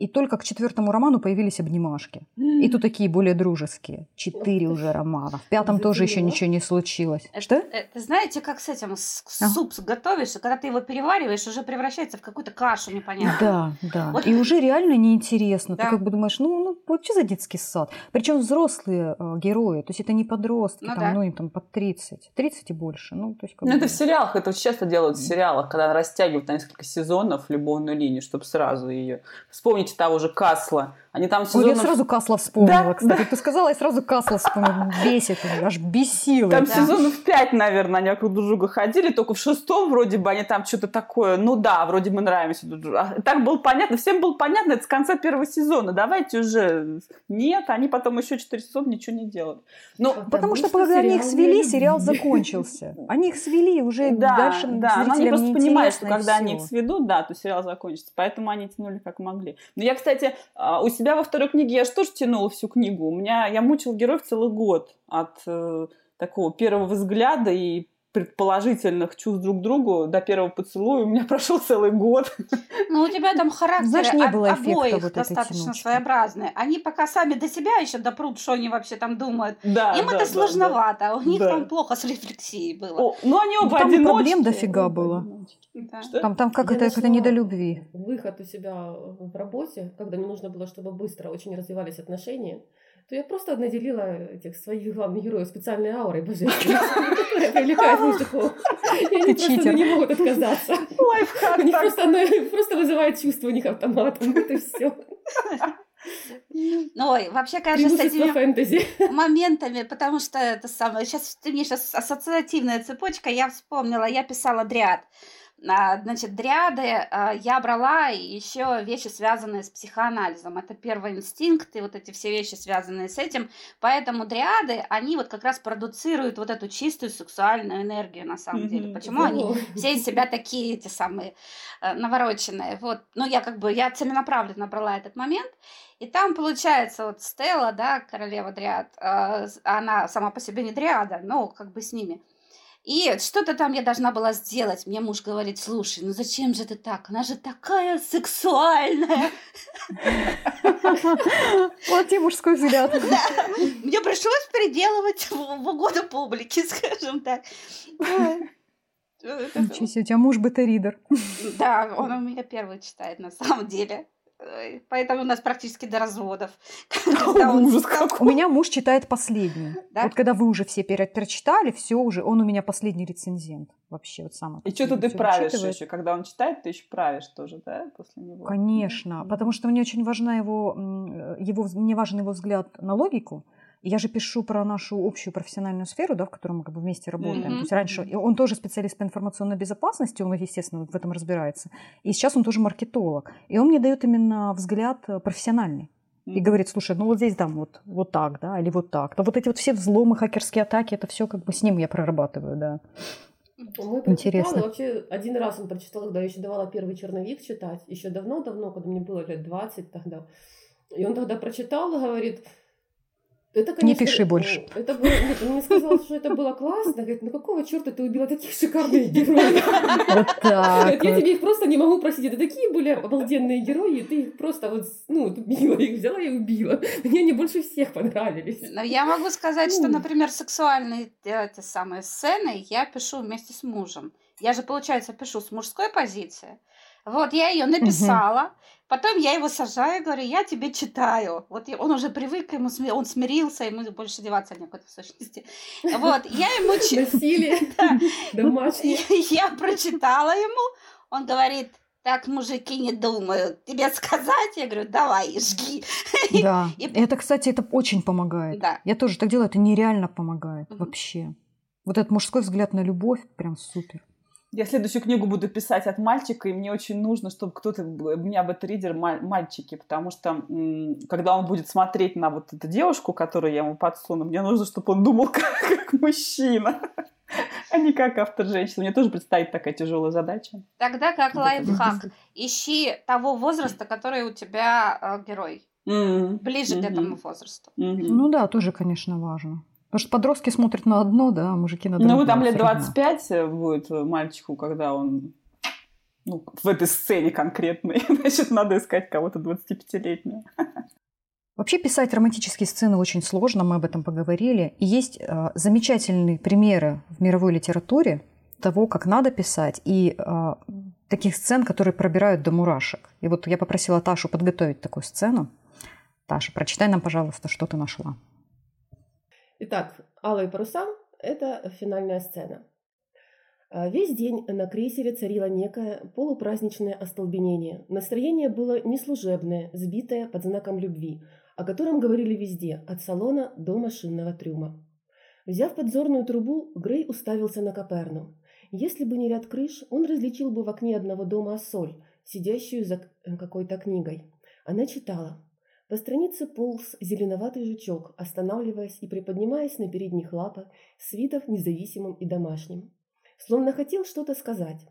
Speaker 1: И только к четвертому роману появились обнимашки. И то такие более дружеские. Четыре уже романа. В пятом тоже еще ничего не случилось.
Speaker 3: Это,
Speaker 1: Что?
Speaker 3: это знаете, как с этим с-
Speaker 1: Ага.
Speaker 3: суп готовишь, и когда ты его перевариваешь, уже превращается в какую-то кашу непонятную.
Speaker 1: Да, да.
Speaker 3: Вот-
Speaker 1: И уже реально неинтересно.
Speaker 3: Да.
Speaker 1: Ты как бы думаешь, ну, ну вот что за детский сад? Причем взрослые э, герои, то есть это не подростки,
Speaker 3: Ну
Speaker 1: там,
Speaker 3: да.
Speaker 1: ну, им там под 30, 30 и больше. Ну, то есть как
Speaker 4: Ну,
Speaker 1: бы-
Speaker 4: это в сериалах, это очень часто делают в сериалах, когда растягивают на несколько сезонов любовную линию, чтобы сразу ее. Вспомните того же Касла. Они там
Speaker 1: Ой,
Speaker 4: сезонов...
Speaker 1: я сразу Касла вспомнила,
Speaker 4: Да,
Speaker 1: кстати. Ты сказала, я сразу Касла вспомнила. Бесит, меня, аж бесило.
Speaker 4: Там
Speaker 3: Да.
Speaker 4: сезонов пять, наверное, они вокруг друг друга ходили, только в шестом вроде бы они там что-то такое, ну да, вроде мы нравимся друг другу. А Так было понятно, всем было понятно, это с конца первого сезона, давайте уже. Нет, они потом еще четыре сезона ничего не делают. Ну,
Speaker 1: Потому что,
Speaker 2: Потому что
Speaker 1: когда они их свели, сериал закончился. Они их свели, уже
Speaker 4: да,
Speaker 1: дальше
Speaker 4: да, но они
Speaker 1: зрителям
Speaker 4: просто понимают, что когда они их сведут, да, то сериал закончится. Поэтому они тянули как могли. Но я, кстати, а, у себя во второй книге я же тоже тянула всю книгу. У меня я мучила героев целый год от э, такого первого взгляда и предположительных чувств друг к другу до первого поцелуя. У меня <laughs> прошел целый год.
Speaker 3: Ну, у тебя там характеры
Speaker 1: Знаешь, не было эффекта
Speaker 3: обоих
Speaker 1: вот
Speaker 3: достаточно
Speaker 1: тянучки.
Speaker 3: своеобразные. Они пока сами до себя еще допрут, что они вообще там думают.
Speaker 4: Да,
Speaker 3: Им
Speaker 4: да,
Speaker 3: это
Speaker 4: да,
Speaker 3: сложновато, а у них
Speaker 4: Да.
Speaker 3: там плохо с рефлексией
Speaker 4: да.
Speaker 3: было.
Speaker 4: О, ну, они оба
Speaker 1: там
Speaker 4: одиночки.
Speaker 1: проблем дофига было.
Speaker 3: Да.
Speaker 4: Что?
Speaker 1: Там, там как
Speaker 2: Я
Speaker 1: это, это не до любви.
Speaker 2: Выход у себя в работе, когда мне нужно было, чтобы быстро очень развивались отношения, то я просто наделила этих своих главных героев специальной аурой божественной, которая привлекает мужиков. И они просто не могут отказаться.
Speaker 4: Лайфхак
Speaker 2: У
Speaker 4: так.
Speaker 2: просто, просто вызывает чувство у них автоматом. Вот и все.
Speaker 3: Ну, ой, вообще, конечно, с этими
Speaker 2: фэнтези.
Speaker 3: моментами, потому что это самое... Сейчас ты мне сейчас ассоциативная цепочка, я вспомнила, я писала дриад. А, Значит, дриады а, я брала еще вещи, связанные с психоанализом. Это первый инстинкт и вот эти все вещи, связанные с этим. Поэтому дриады, они вот как раз продуцируют вот эту чистую сексуальную энергию на самом деле. Почему они все из себя такие, эти самые э, навороченные. Вот, ну я как бы, я целенаправленно брала этот момент, и там получается вот Стелла, да, королева дриад, с- она сама по себе не дриада, но как бы с ними. И что-то там я должна была сделать. Мне муж говорит, слушай, ну зачем же ты так? Она же такая сексуальная.
Speaker 1: Вот тебе мужской взгляд.
Speaker 3: Мне пришлось переделывать в угоду публике, скажем так.
Speaker 1: Ничего себе, у тебя муж бета-ридер.
Speaker 3: Да, он у меня первый читает на самом деле. Ой, Поэтому у нас практически до разводов. <laughs>
Speaker 4: Ужас какой.
Speaker 1: У меня муж читает последний. Вот когда вы уже все пере- прочитали, все уже, он у меня последний рецензент. Вообще, вот самый.
Speaker 4: И что-то ты правишь еще. Когда он читает, ты еще правишь тоже, да, после него?
Speaker 1: Конечно, потому что мне очень важна его, э, его, мне важен его взгляд на логику. И Я же пишу про нашу общую профессиональную сферу, да, в которой мы как бы вместе работаем.
Speaker 3: Мгм.
Speaker 1: То есть раньше и он тоже специалист по информационной безопасности, он, естественно, в этом разбирается. И сейчас он тоже маркетолог. И он мне дает именно взгляд профессиональный. И
Speaker 4: Мгм.
Speaker 1: говорит, слушай, ну вот здесь там вот, вот так, да, или вот так. То вот эти вот все взломы, хакерские атаки, это все как бы с ним я прорабатываю, да.
Speaker 2: Мой
Speaker 1: Интересно.
Speaker 2: вообще один раз он прочитал, когда я еще давала первый черновик читать, еще давно-давно, когда мне было лет 20 тогда. И он тогда прочитал и говорит, это, конечно,
Speaker 1: пиши больше.
Speaker 2: ну, Это было, нет, он мне сказал, что это было классно. Говорит, ну какого черта ты убила таких шикарных <laughs> героев?
Speaker 1: Вот так
Speaker 2: Я тебе их просто не могу просить. Это такие были обалденные герои, и ты их просто вот, ну, убила, их взяла и убила. Мне они больше всех понравились.
Speaker 3: Но я могу сказать, что,
Speaker 2: Ну.
Speaker 3: например, сексуальные э, те самые сцены я пишу вместе с мужем. Я же, получается, пишу с мужской позиции. Вот, я ее написала. Потом я его сажаю, говорю, я тебе читаю. Вот он уже привык, ему он смирился, ему больше деваться некуда в сущности. Вот, я ему <laughs>
Speaker 2: читаю. <laughs> <laughs>
Speaker 3: Я прочитала ему, он говорит, так мужики не думают. Тебе сказать? Я говорю, давай, жги.
Speaker 1: Да. И... Это, кстати, это очень помогает.
Speaker 3: Да.
Speaker 1: Я тоже так делаю, это нереально помогает вообще. Вот этот мужской взгляд на любовь прям супер.
Speaker 4: Я следующую книгу буду писать от мальчика, и мне очень нужно, чтобы кто-то... У меня бета-ридер мальчики, потому что когда он будет смотреть на вот эту девушку, которую я ему подсуну, мне нужно, чтобы он думал <laughs> как, как мужчина, а не как автор женщина. Мне тоже предстоит такая тяжелая задача.
Speaker 3: Тогда как лайфхак. Ищи того возраста, который у тебя э, герой. Ближе к этому возрасту.
Speaker 1: Ну да, тоже, конечно, важно. Потому что подростки смотрят на одно, да, а мужики на другое.
Speaker 4: Ну, там лет 25 э, будет мальчику, когда он ну, в этой сцене конкретной. <laughs> Значит, надо искать кого-то 25-летнего.
Speaker 1: Вообще писать романтические сцены очень сложно, мы об этом поговорили. И есть э, замечательные примеры в мировой литературе того, как надо писать, и э, таких сцен, которые пробирают до мурашек. И вот я попросила Ташу подготовить такую сцену. Таша, прочитай нам, пожалуйста, что ты нашла.
Speaker 2: Итак, «Алые паруса» – это финальная сцена. А, весь день на крейсере царило некое полупраздничное остолбенение. Настроение было неслужебное, сбитое под знаком любви, о котором говорили везде, от салона до машинного трюма. Взяв подзорную трубу, Грей уставился на Коперну. Если бы не ряд крыш, он различил бы в окне одного дома Ассоль, сидящую за какой-то книгой. Она читала. По странице полз зеленоватый жучок, останавливаясь и приподнимаясь на передних лапах, с видов независимым и домашним. Словно хотел что-то сказать.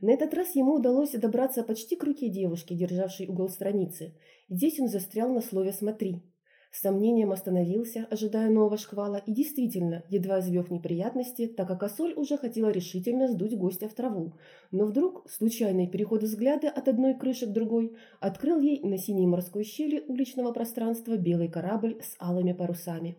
Speaker 2: На этот раз ему удалось добраться почти к руке девушки, державшей угол страницы. Здесь он застрял на слове «смотри». С сомнением остановился, ожидая нового шквала, и действительно, едва избег неприятности, так как Осоль уже хотела решительно сдуть гостя в траву. Но вдруг случайный переход взгляда от одной крыши к другой открыл ей на синей морской щели уличного пространства белый корабль с алыми парусами.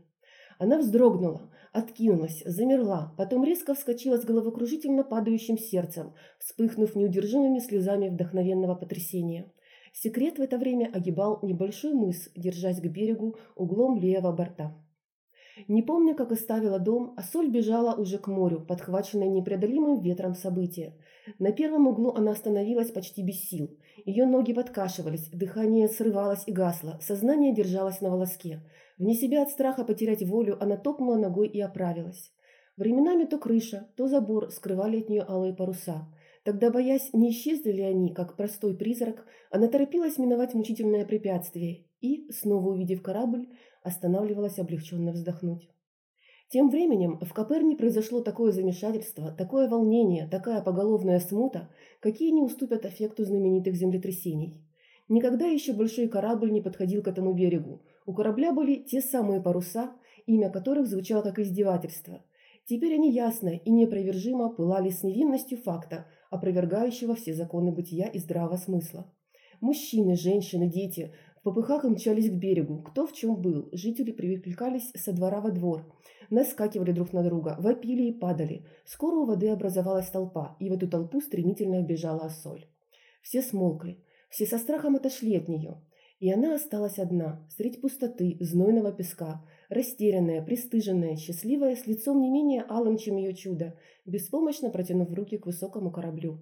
Speaker 2: Она вздрогнула, откинулась, замерла, потом резко вскочила с головокружительно падающим сердцем, вспыхнув неудержимыми слезами вдохновенного потрясения. Секрет в это время огибал небольшой мыс, держась к берегу углом левого борта. Не помня, как оставила дом, а соль бежала уже к морю, подхваченная непреодолимым ветром события. На первом углу она остановилась почти без сил. Ее ноги подкашивались, дыхание срывалось и гасло, сознание держалось на волоске. Вне себя от страха потерять волю она топнула ногой и оправилась. Временами то крыша, то забор скрывали от нее алые паруса. Тогда, боясь, не исчезли ли они, как простой призрак, она торопилась миновать мучительное препятствие и, снова увидев корабль, останавливалась облегченно вздохнуть. Тем временем в Коперне произошло такое замешательство, такое волнение, такая поголовная смута, какие не уступят эффекту знаменитых землетрясений. Никогда еще большой корабль не подходил к этому берегу. У корабля были те самые паруса, имя которых звучало как издевательство. Теперь они ясно и непровержимо пылали с невинностью факта, опровергающего все законы бытия и здравого смысла. Мужчины, женщины, дети в попыхах мчались к берегу, кто в чем был. Жители привлекались со двора во двор, наскакивали друг на друга, вопили и падали. Скоро у воды образовалась толпа, и в эту толпу стремительно бежала соль. Все смолкли, все со страхом отошли от нее. И она осталась одна, средь пустоты, знойного песка, растерянная, пристыженная, счастливая, с лицом не менее алым, чем ее чудо, беспомощно протянув руки к высокому кораблю.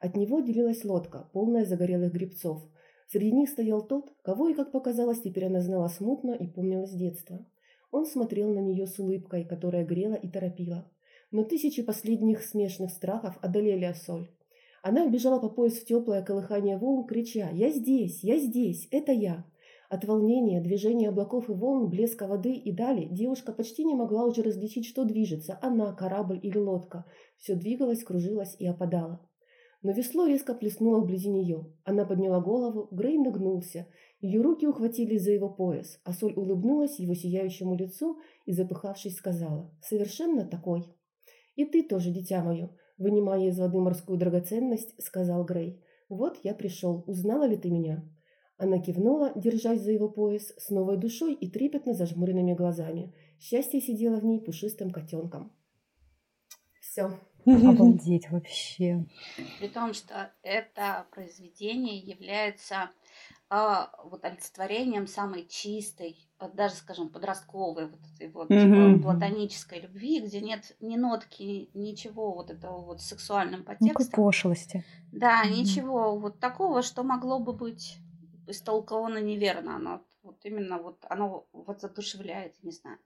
Speaker 2: От него делилась лодка, полная загорелых грибцов. Среди них стоял тот, кого и, как показалось, теперь она знала смутно и помнила с детства. Он смотрел на нее с улыбкой, которая грела и торопила. Но тысячи последних смешных страхов одолели Ассоль. Она бежала по пояс в теплое колыхание волн, крича «Я здесь! Я здесь! Это я!» От волнения, движения облаков и волн, блеска воды и дали, девушка почти не могла уже различить, что движется – она, корабль или лодка. Все двигалось, кружилось и опадало. Но весло резко плеснуло вблизи нее. Она подняла голову, Грей нагнулся. Ее руки ухватились за его пояс, а Соль улыбнулась его сияющему лицу и, запыхавшись, сказала «Совершенно такой». «И ты тоже, дитя мое. Вынимая из воды морскую драгоценность, сказал Грей. «Вот я пришел. Узнала ли ты меня?» Она кивнула, держась за его пояс, с новой душой и трепетно зажмуренными глазами. Счастье сидело в ней пушистым котенком. Все.
Speaker 1: Обалдеть вообще.
Speaker 3: При том, что это произведение является а, вот олицетворением самой чистой, даже, скажем, подростковой вот этой вот mm-hmm. платонической любви, где нет ни нотки, ничего вот этого вот сексуальным подтекстом. Никакой
Speaker 1: пошлости.
Speaker 3: Да, mm-hmm. ничего вот такого, что могло бы быть истолковано неверно. Оно вот именно вот оно вот задушевляет, не знаю.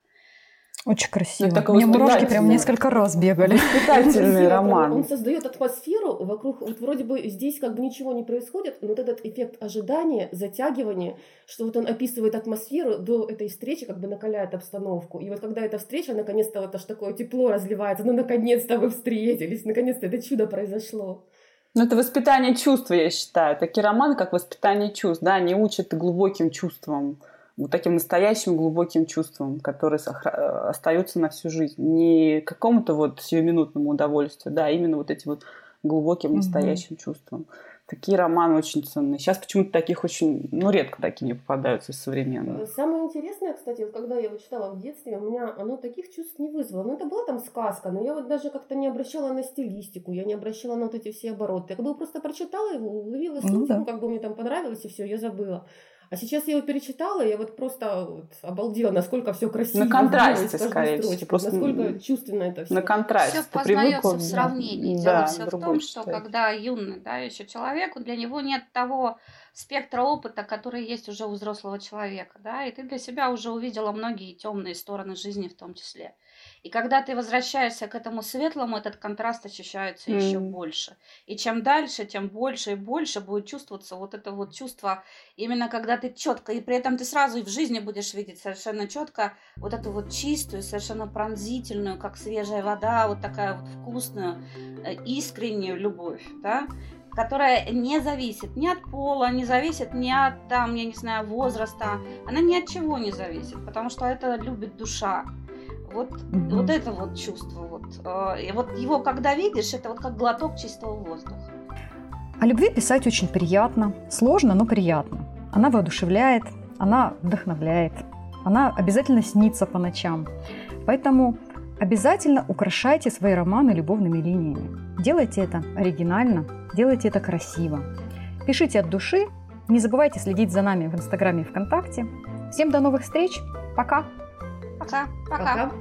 Speaker 1: Очень красиво. Ну, Мне мурашки прям несколько раз бегали.
Speaker 4: Воспитательный <laughs> роман.
Speaker 2: Он создает атмосферу вокруг, вот вроде бы здесь как бы ничего не происходит, но вот этот эффект ожидания, затягивания, что вот он описывает атмосферу до этой встречи, как бы накаляет обстановку. И вот когда эта встреча, наконец-то вот аж такое тепло разливается, ну наконец-то вы встретились, наконец-то это чудо произошло.
Speaker 4: Ну, это воспитание чувств, я считаю. Такие романы, как воспитание чувств, да, они учат глубоким чувствам вот таким настоящим глубоким чувством, которые остаются на всю жизнь. Не какому-то вот сиюминутному удовольствию, да, а именно вот этим вот глубоким настоящим угу. чувством. Такие романы очень ценные. Сейчас почему-то таких очень, ну, редко такие не попадаются современные.
Speaker 2: Самое интересное, кстати, вот когда я его читала в детстве, у меня оно таких чувств не вызвало. Ну, это была там сказка, но я вот даже как-то не обращала на стилистику, я не обращала на вот эти все обороты. Я как бы просто прочитала его, уловила смысл, ну, да. как бы мне там понравилось, и все, я забыла. А сейчас я его перечитала, я вот просто вот обалдела, насколько все красиво.
Speaker 4: На контрасте, скорее всего.
Speaker 2: Просто насколько чувственно это все.
Speaker 4: На контрасте.
Speaker 3: Все познается в сравнении. Да, Дело все в том, что когда юный, да, еще человек, для него нет того спектра опыта, который есть уже у взрослого человека, да, и ты для себя уже увидела многие темные стороны жизни в том числе. И когда ты возвращаешься к этому светлому, этот контраст ощущается mm. еще больше. И чем дальше, тем больше и больше будет чувствоваться вот это вот чувство, именно когда ты четко, и при этом ты сразу и в жизни будешь видеть совершенно четко вот эту вот чистую, совершенно пронзительную, как свежая вода, вот такая вот вкусную, э, искреннюю любовь, да, которая не зависит ни от пола, не зависит ни от, там, я не знаю, возраста. Она ни от чего не зависит, потому что это любит душа. Вот, угу. вот это вот чувство. Вот. Э, и вот его, когда видишь, это вот как глоток чистого воздуха.
Speaker 1: О любви писать очень приятно. Сложно, но приятно. Она воодушевляет, она вдохновляет. Она обязательно снится по ночам. Поэтому обязательно украшайте свои романы любовными линиями. Делайте это оригинально, делайте это красиво. Пишите от души. Не забывайте следить за нами в Инстаграме и ВКонтакте. Всем до новых встреч. Пока!
Speaker 3: Пока. Пока. Пока.